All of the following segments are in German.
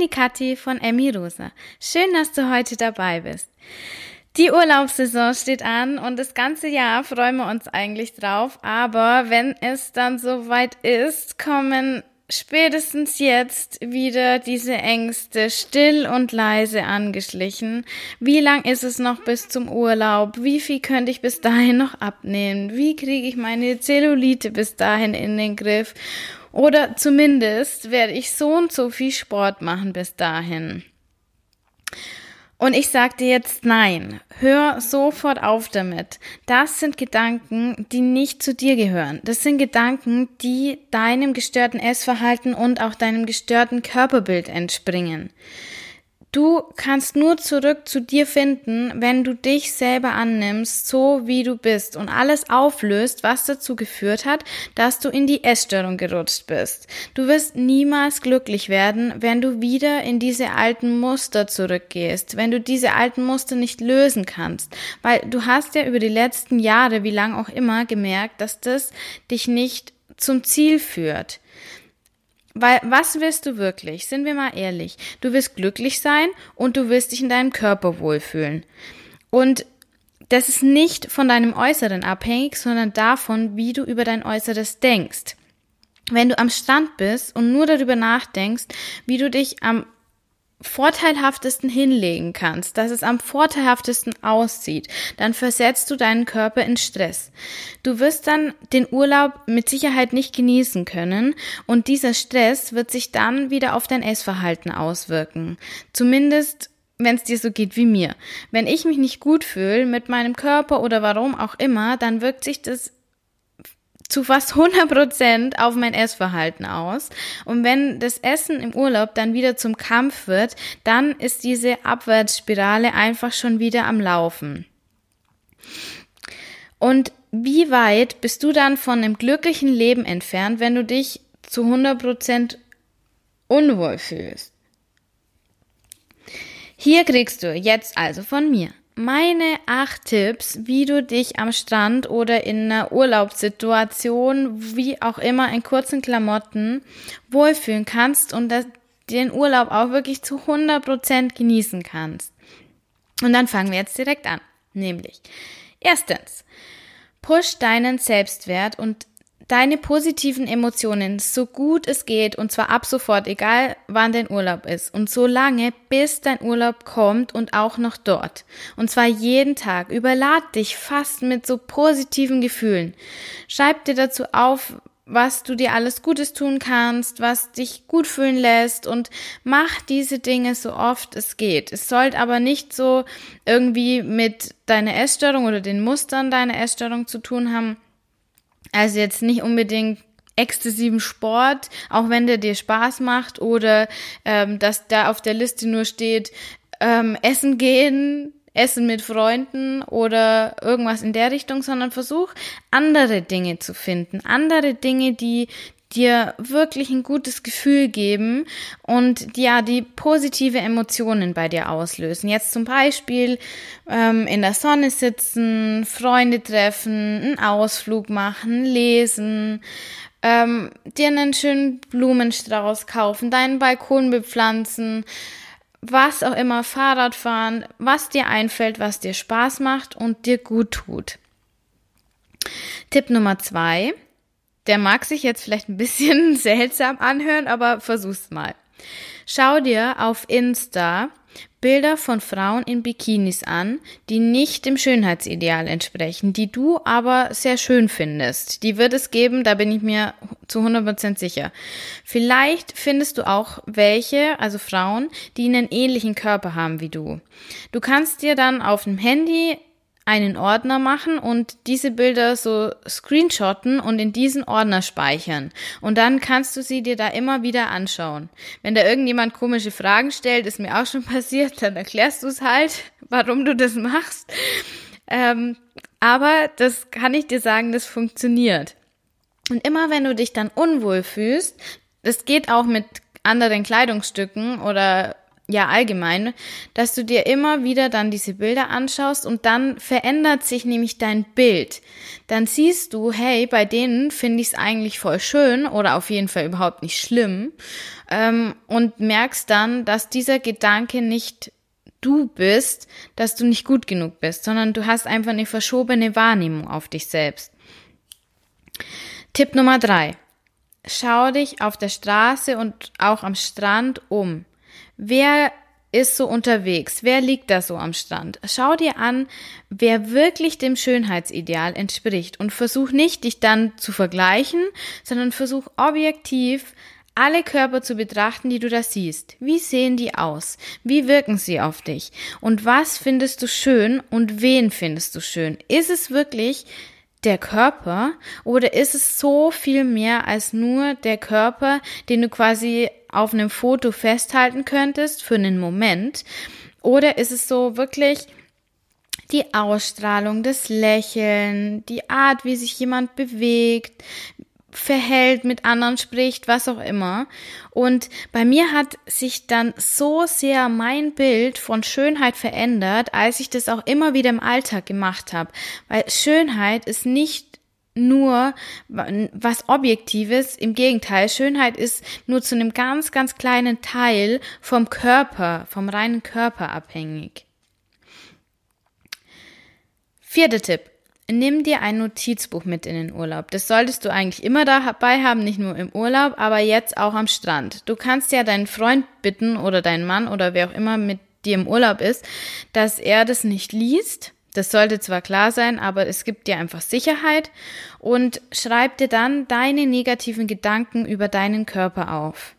bin die Kathi von Emmy Rosa. Schön, dass du heute dabei bist. Die Urlaubssaison steht an und das ganze Jahr freuen wir uns eigentlich drauf, aber wenn es dann soweit ist, kommen spätestens jetzt wieder diese Ängste still und leise angeschlichen. Wie lang ist es noch bis zum Urlaub? Wie viel könnte ich bis dahin noch abnehmen? Wie kriege ich meine Zellulite bis dahin in den Griff? Oder zumindest werde ich so und so viel Sport machen bis dahin. Und ich sag dir jetzt nein. Hör sofort auf damit. Das sind Gedanken, die nicht zu dir gehören. Das sind Gedanken, die deinem gestörten Essverhalten und auch deinem gestörten Körperbild entspringen. Du kannst nur zurück zu dir finden, wenn du dich selber annimmst, so wie du bist und alles auflöst, was dazu geführt hat, dass du in die Essstörung gerutscht bist. Du wirst niemals glücklich werden, wenn du wieder in diese alten Muster zurückgehst, wenn du diese alten Muster nicht lösen kannst, weil du hast ja über die letzten Jahre, wie lang auch immer, gemerkt, dass das dich nicht zum Ziel führt. Weil was willst du wirklich? Sind wir mal ehrlich. Du willst glücklich sein und du willst dich in deinem Körper wohlfühlen. Und das ist nicht von deinem Äußeren abhängig, sondern davon, wie du über dein Äußeres denkst. Wenn du am Stand bist und nur darüber nachdenkst, wie du dich am vorteilhaftesten hinlegen kannst, dass es am vorteilhaftesten aussieht, dann versetzt du deinen Körper in Stress. Du wirst dann den Urlaub mit Sicherheit nicht genießen können und dieser Stress wird sich dann wieder auf dein Essverhalten auswirken. Zumindest wenn es dir so geht wie mir. Wenn ich mich nicht gut fühle mit meinem Körper oder warum auch immer, dann wirkt sich das zu fast 100 Prozent auf mein Essverhalten aus. Und wenn das Essen im Urlaub dann wieder zum Kampf wird, dann ist diese Abwärtsspirale einfach schon wieder am Laufen. Und wie weit bist du dann von einem glücklichen Leben entfernt, wenn du dich zu 100 Prozent unwohl fühlst? Hier kriegst du jetzt also von mir meine acht Tipps, wie du dich am Strand oder in einer Urlaubssituation, wie auch immer in kurzen Klamotten, wohlfühlen kannst und den Urlaub auch wirklich zu 100 Prozent genießen kannst. Und dann fangen wir jetzt direkt an. Nämlich, erstens, push deinen Selbstwert und deine positiven Emotionen so gut es geht und zwar ab sofort, egal wann dein Urlaub ist und so lange, bis dein Urlaub kommt und auch noch dort. Und zwar jeden Tag. Überlad dich fast mit so positiven Gefühlen. Schreib dir dazu auf, was du dir alles Gutes tun kannst, was dich gut fühlen lässt und mach diese Dinge so oft es geht. Es sollte aber nicht so irgendwie mit deiner Essstörung oder den Mustern deiner Essstörung zu tun haben, also jetzt nicht unbedingt exzessiven Sport, auch wenn der dir Spaß macht oder ähm, dass da auf der Liste nur steht, ähm, essen gehen, essen mit Freunden oder irgendwas in der Richtung, sondern versuch andere Dinge zu finden, andere Dinge, die dir wirklich ein gutes Gefühl geben und ja, die positive Emotionen bei dir auslösen. Jetzt zum Beispiel ähm, in der Sonne sitzen, Freunde treffen, einen Ausflug machen, lesen, ähm, dir einen schönen Blumenstrauß kaufen, deinen Balkon bepflanzen, was auch immer, Fahrrad fahren, was dir einfällt, was dir Spaß macht und dir gut tut. Tipp Nummer zwei der mag sich jetzt vielleicht ein bisschen seltsam anhören, aber versuch's mal. Schau dir auf Insta Bilder von Frauen in Bikinis an, die nicht dem Schönheitsideal entsprechen, die du aber sehr schön findest. Die wird es geben, da bin ich mir zu 100% sicher. Vielleicht findest du auch welche, also Frauen, die einen ähnlichen Körper haben wie du. Du kannst dir dann auf dem Handy einen Ordner machen und diese Bilder so screenshotten und in diesen Ordner speichern. Und dann kannst du sie dir da immer wieder anschauen. Wenn da irgendjemand komische Fragen stellt, ist mir auch schon passiert, dann erklärst du es halt, warum du das machst. Ähm, aber das kann ich dir sagen, das funktioniert. Und immer wenn du dich dann unwohl fühlst, das geht auch mit anderen Kleidungsstücken oder ja allgemein, dass du dir immer wieder dann diese Bilder anschaust und dann verändert sich nämlich dein Bild. Dann siehst du, hey, bei denen finde ich es eigentlich voll schön oder auf jeden Fall überhaupt nicht schlimm ähm, und merkst dann, dass dieser Gedanke nicht du bist, dass du nicht gut genug bist, sondern du hast einfach eine verschobene Wahrnehmung auf dich selbst. Tipp Nummer drei. Schau dich auf der Straße und auch am Strand um. Wer ist so unterwegs? Wer liegt da so am Strand? Schau dir an, wer wirklich dem Schönheitsideal entspricht und versuch nicht, dich dann zu vergleichen, sondern versuch objektiv alle Körper zu betrachten, die du da siehst. Wie sehen die aus? Wie wirken sie auf dich? Und was findest du schön und wen findest du schön? Ist es wirklich der Körper oder ist es so viel mehr als nur der Körper, den du quasi auf einem Foto festhalten könntest für einen Moment? Oder ist es so wirklich die Ausstrahlung, das Lächeln, die Art, wie sich jemand bewegt, verhält, mit anderen spricht, was auch immer. Und bei mir hat sich dann so sehr mein Bild von Schönheit verändert, als ich das auch immer wieder im Alltag gemacht habe. Weil Schönheit ist nicht nur was Objektives. Im Gegenteil, Schönheit ist nur zu einem ganz, ganz kleinen Teil vom Körper, vom reinen Körper abhängig. Vierter Tipp. Nimm dir ein Notizbuch mit in den Urlaub. Das solltest du eigentlich immer dabei haben, nicht nur im Urlaub, aber jetzt auch am Strand. Du kannst ja deinen Freund bitten oder deinen Mann oder wer auch immer mit dir im Urlaub ist, dass er das nicht liest. Das sollte zwar klar sein, aber es gibt dir einfach Sicherheit und schreib dir dann deine negativen Gedanken über deinen Körper auf.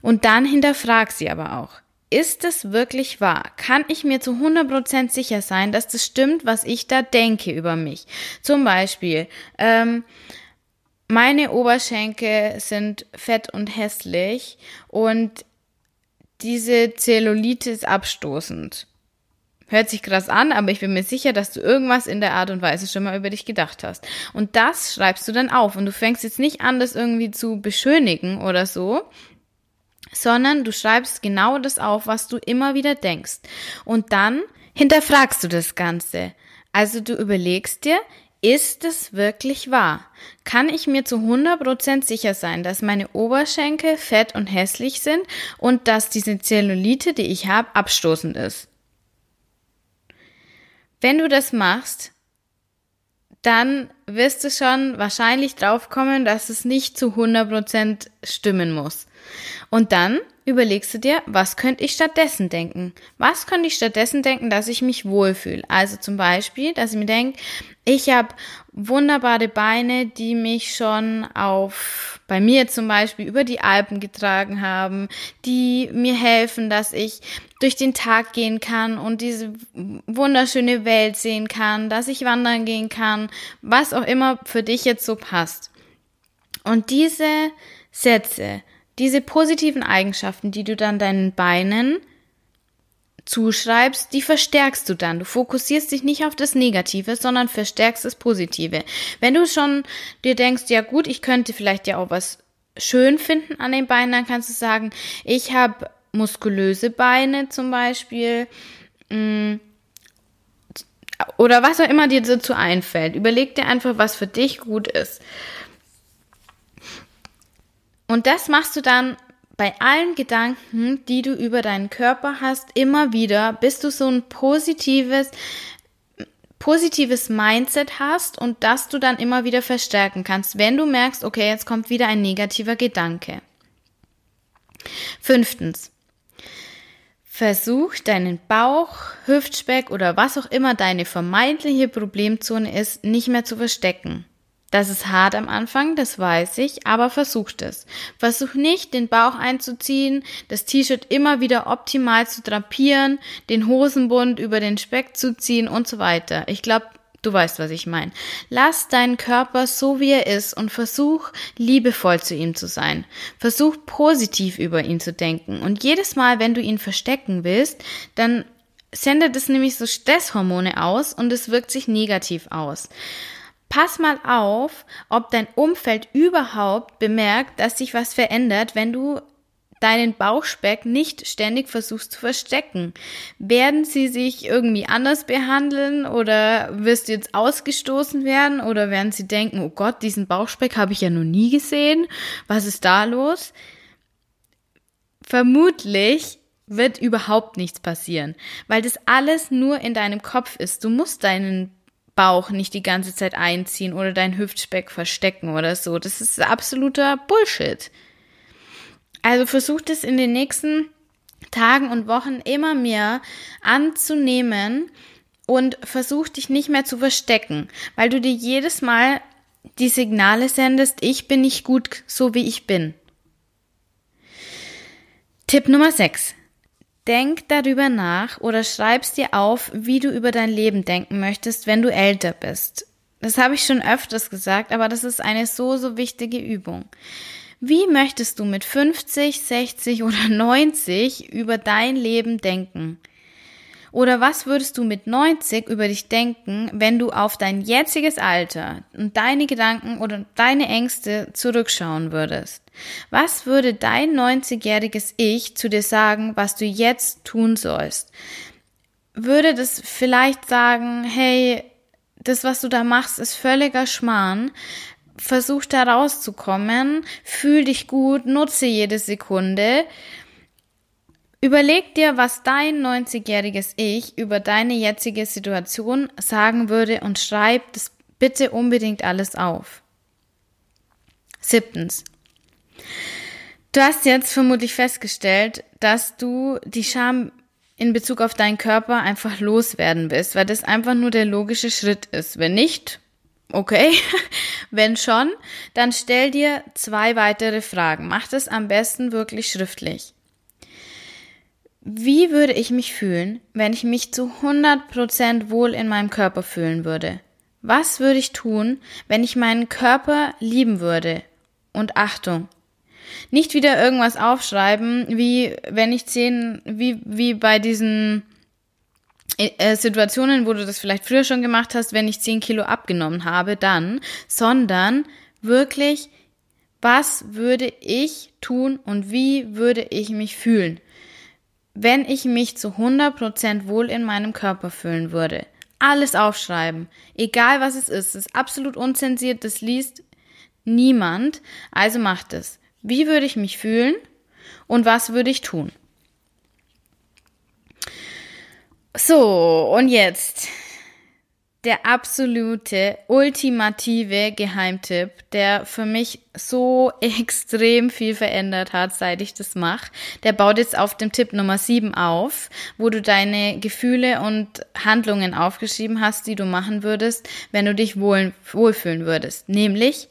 Und dann hinterfrag sie aber auch ist es wirklich wahr? Kann ich mir zu 100% sicher sein, dass das stimmt, was ich da denke über mich? Zum Beispiel, ähm, meine Oberschenkel sind fett und hässlich und diese Zellulite ist abstoßend. Hört sich krass an, aber ich bin mir sicher, dass du irgendwas in der Art und Weise schon mal über dich gedacht hast. Und das schreibst du dann auf. Und du fängst jetzt nicht an, das irgendwie zu beschönigen oder so, sondern du schreibst genau das auf, was du immer wieder denkst. Und dann hinterfragst du das Ganze. Also du überlegst dir, ist es wirklich wahr? Kann ich mir zu 100% sicher sein, dass meine Oberschenkel fett und hässlich sind und dass diese Zellulite, die ich habe, abstoßend ist? Wenn du das machst, dann wirst du schon wahrscheinlich draufkommen, dass es nicht zu 100% stimmen muss. Und dann überlegst du dir, was könnte ich stattdessen denken? Was könnte ich stattdessen denken, dass ich mich wohlfühle? Also zum Beispiel, dass ich mir denke, ich habe wunderbare Beine, die mich schon auf, bei mir zum Beispiel, über die Alpen getragen haben, die mir helfen, dass ich durch den Tag gehen kann und diese wunderschöne Welt sehen kann, dass ich wandern gehen kann, was auch immer für dich jetzt so passt. Und diese Sätze, diese positiven Eigenschaften, die du dann deinen Beinen zuschreibst, die verstärkst du dann. Du fokussierst dich nicht auf das Negative, sondern verstärkst das Positive. Wenn du schon dir denkst, ja gut, ich könnte vielleicht ja auch was schön finden an den Beinen, dann kannst du sagen, ich habe muskulöse Beine zum Beispiel. Mm, oder was auch immer dir dazu einfällt. Überleg dir einfach, was für dich gut ist. Und das machst du dann bei allen Gedanken, die du über deinen Körper hast, immer wieder, bis du so ein positives, positives Mindset hast und das du dann immer wieder verstärken kannst, wenn du merkst, okay, jetzt kommt wieder ein negativer Gedanke. Fünftens. Versuch deinen Bauch, Hüftspeck oder was auch immer deine vermeintliche Problemzone ist, nicht mehr zu verstecken. Das ist hart am Anfang, das weiß ich, aber versucht es. Versuch nicht, den Bauch einzuziehen, das T-Shirt immer wieder optimal zu drapieren, den Hosenbund über den Speck zu ziehen und so weiter. Ich glaube, du weißt, was ich meine. Lass deinen Körper so, wie er ist und versuch, liebevoll zu ihm zu sein. Versuch, positiv über ihn zu denken. Und jedes Mal, wenn du ihn verstecken willst, dann sendet es nämlich so Stresshormone aus und es wirkt sich negativ aus. Pass mal auf, ob dein Umfeld überhaupt bemerkt, dass sich was verändert, wenn du deinen Bauchspeck nicht ständig versuchst zu verstecken. Werden sie sich irgendwie anders behandeln oder wirst du jetzt ausgestoßen werden oder werden sie denken, oh Gott, diesen Bauchspeck habe ich ja noch nie gesehen. Was ist da los? Vermutlich wird überhaupt nichts passieren, weil das alles nur in deinem Kopf ist. Du musst deinen Bauch nicht die ganze Zeit einziehen oder deinen Hüftspeck verstecken oder so. Das ist absoluter Bullshit. Also versucht es in den nächsten Tagen und Wochen immer mehr anzunehmen und versucht dich nicht mehr zu verstecken, weil du dir jedes Mal die Signale sendest, ich bin nicht gut so wie ich bin. Tipp Nummer 6. Denk darüber nach oder schreib's dir auf, wie du über dein Leben denken möchtest, wenn du älter bist. Das habe ich schon öfters gesagt, aber das ist eine so, so wichtige Übung. Wie möchtest du mit 50, 60 oder 90 über dein Leben denken? Oder was würdest du mit 90 über dich denken, wenn du auf dein jetziges Alter und deine Gedanken oder deine Ängste zurückschauen würdest? Was würde dein 90-jähriges Ich zu dir sagen, was du jetzt tun sollst? Würde das vielleicht sagen, hey, das, was du da machst, ist völliger Schmarrn versuch da rauszukommen, fühl dich gut, nutze jede Sekunde. Überleg dir, was dein 90-jähriges Ich über deine jetzige Situation sagen würde und schreib das bitte unbedingt alles auf. Siebtens. Du hast jetzt vermutlich festgestellt, dass du die Scham in Bezug auf deinen Körper einfach loswerden willst, weil das einfach nur der logische Schritt ist. Wenn nicht, Okay, wenn schon, dann stell dir zwei weitere Fragen. Mach das am besten wirklich schriftlich. Wie würde ich mich fühlen, wenn ich mich zu 100% wohl in meinem Körper fühlen würde? Was würde ich tun, wenn ich meinen Körper lieben würde? Und Achtung, nicht wieder irgendwas aufschreiben, wie wenn ich zehn, wie, wie bei diesen Situationen, wo du das vielleicht früher schon gemacht hast, wenn ich 10 Kilo abgenommen habe, dann, sondern wirklich, was würde ich tun und wie würde ich mich fühlen, wenn ich mich zu 100% wohl in meinem Körper fühlen würde. Alles aufschreiben, egal was es ist, es ist absolut unzensiert, das liest niemand, also macht es. Wie würde ich mich fühlen und was würde ich tun? So, und jetzt der absolute, ultimative Geheimtipp, der für mich so extrem viel verändert hat, seit ich das mache. Der baut jetzt auf dem Tipp Nummer 7 auf, wo du deine Gefühle und Handlungen aufgeschrieben hast, die du machen würdest, wenn du dich wohl, wohlfühlen würdest. Nämlich,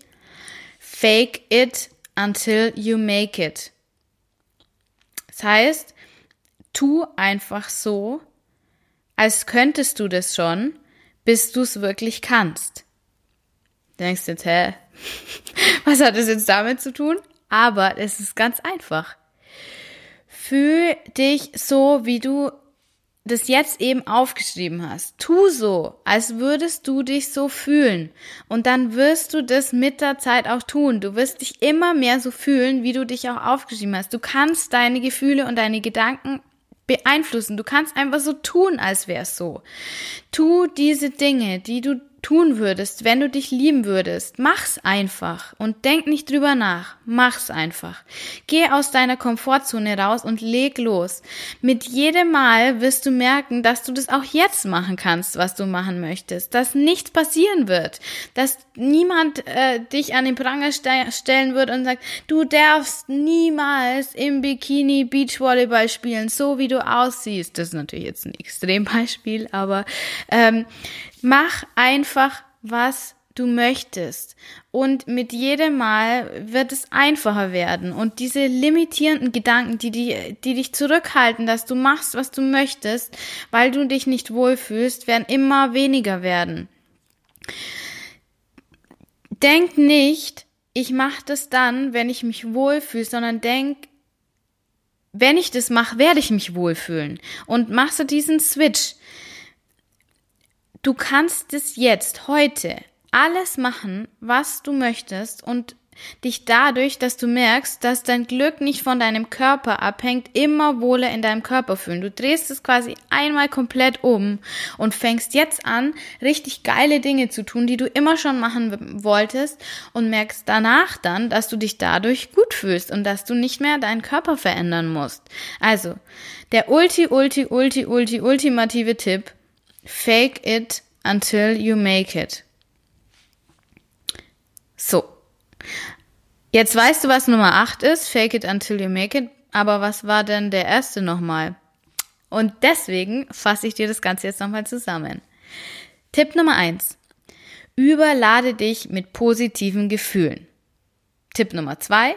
fake it until you make it. Das heißt, tu einfach so, als könntest du das schon, bis du es wirklich kannst. Du denkst jetzt, hä? Was hat das jetzt damit zu tun? Aber es ist ganz einfach. Fühl dich so, wie du das jetzt eben aufgeschrieben hast. Tu so, als würdest du dich so fühlen. Und dann wirst du das mit der Zeit auch tun. Du wirst dich immer mehr so fühlen, wie du dich auch aufgeschrieben hast. Du kannst deine Gefühle und deine Gedanken beeinflussen. Du kannst einfach so tun, als wär's so. Tu diese Dinge, die du tun würdest, wenn du dich lieben würdest. Mach's einfach und denk nicht drüber nach. Mach's einfach. Geh aus deiner Komfortzone raus und leg los. Mit jedem Mal wirst du merken, dass du das auch jetzt machen kannst, was du machen möchtest. Dass nichts passieren wird. Dass niemand äh, dich an den Pranger ste stellen wird und sagt, du darfst niemals im Bikini Beachvolleyball spielen, so wie du aussiehst. Das ist natürlich jetzt ein Extrembeispiel, aber ähm, Mach einfach, was du möchtest. Und mit jedem Mal wird es einfacher werden. Und diese limitierenden Gedanken, die, die, die dich zurückhalten, dass du machst, was du möchtest, weil du dich nicht wohlfühlst, werden immer weniger werden. Denk nicht, ich mache das dann, wenn ich mich wohlfühle, sondern denk, wenn ich das mache, werde ich mich wohlfühlen. Und machst du diesen Switch. Du kannst es jetzt, heute, alles machen, was du möchtest und dich dadurch, dass du merkst, dass dein Glück nicht von deinem Körper abhängt, immer wohler in deinem Körper fühlen. Du drehst es quasi einmal komplett um und fängst jetzt an, richtig geile Dinge zu tun, die du immer schon machen wolltest und merkst danach dann, dass du dich dadurch gut fühlst und dass du nicht mehr deinen Körper verändern musst. Also, der ulti, ulti, ulti, ulti, ultimative Tipp, fake it until you make it. So. Jetzt weißt du, was Nummer 8 ist, fake it until you make it, aber was war denn der erste nochmal? Und deswegen fasse ich dir das Ganze jetzt nochmal zusammen. Tipp Nummer 1. Überlade dich mit positiven Gefühlen. Tipp Nummer 2.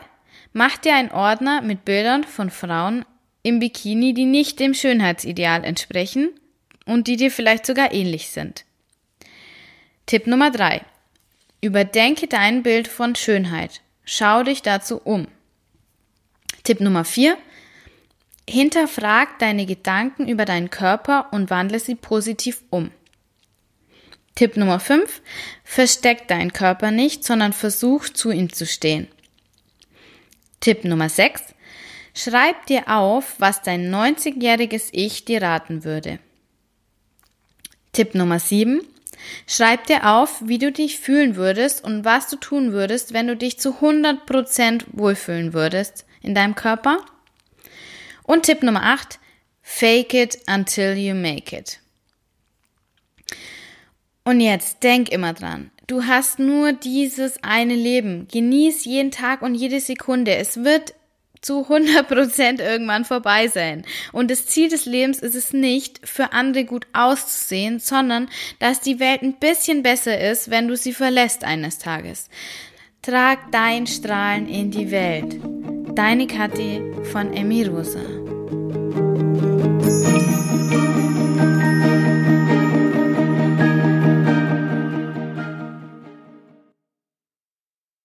Mach dir einen Ordner mit Bildern von Frauen im Bikini, die nicht dem Schönheitsideal entsprechen und die dir vielleicht sogar ähnlich sind. Tipp Nummer 3. Überdenke dein Bild von Schönheit. Schau dich dazu um. Tipp Nummer 4. Hinterfrag deine Gedanken über deinen Körper und wandle sie positiv um. Tipp Nummer 5. Versteck deinen Körper nicht, sondern versuch zu ihm zu stehen. Tipp Nummer 6. Schreib dir auf, was dein 90-jähriges Ich dir raten würde. Tipp Nummer 7. Schreib dir auf, wie du dich fühlen würdest und was du tun würdest, wenn du dich zu 100% wohlfühlen würdest in deinem Körper. Und Tipp Nummer 8, fake it until you make it. Und jetzt denk immer dran. Du hast nur dieses eine Leben. Genieß jeden Tag und jede Sekunde. Es wird zu 100% irgendwann vorbei sein. Und das Ziel des Lebens ist es nicht, für andere gut auszusehen, sondern dass die Welt ein bisschen besser ist, wenn du sie verlässt eines Tages. Trag dein Strahlen in die Welt. Deine Kathi von Emi Rosa.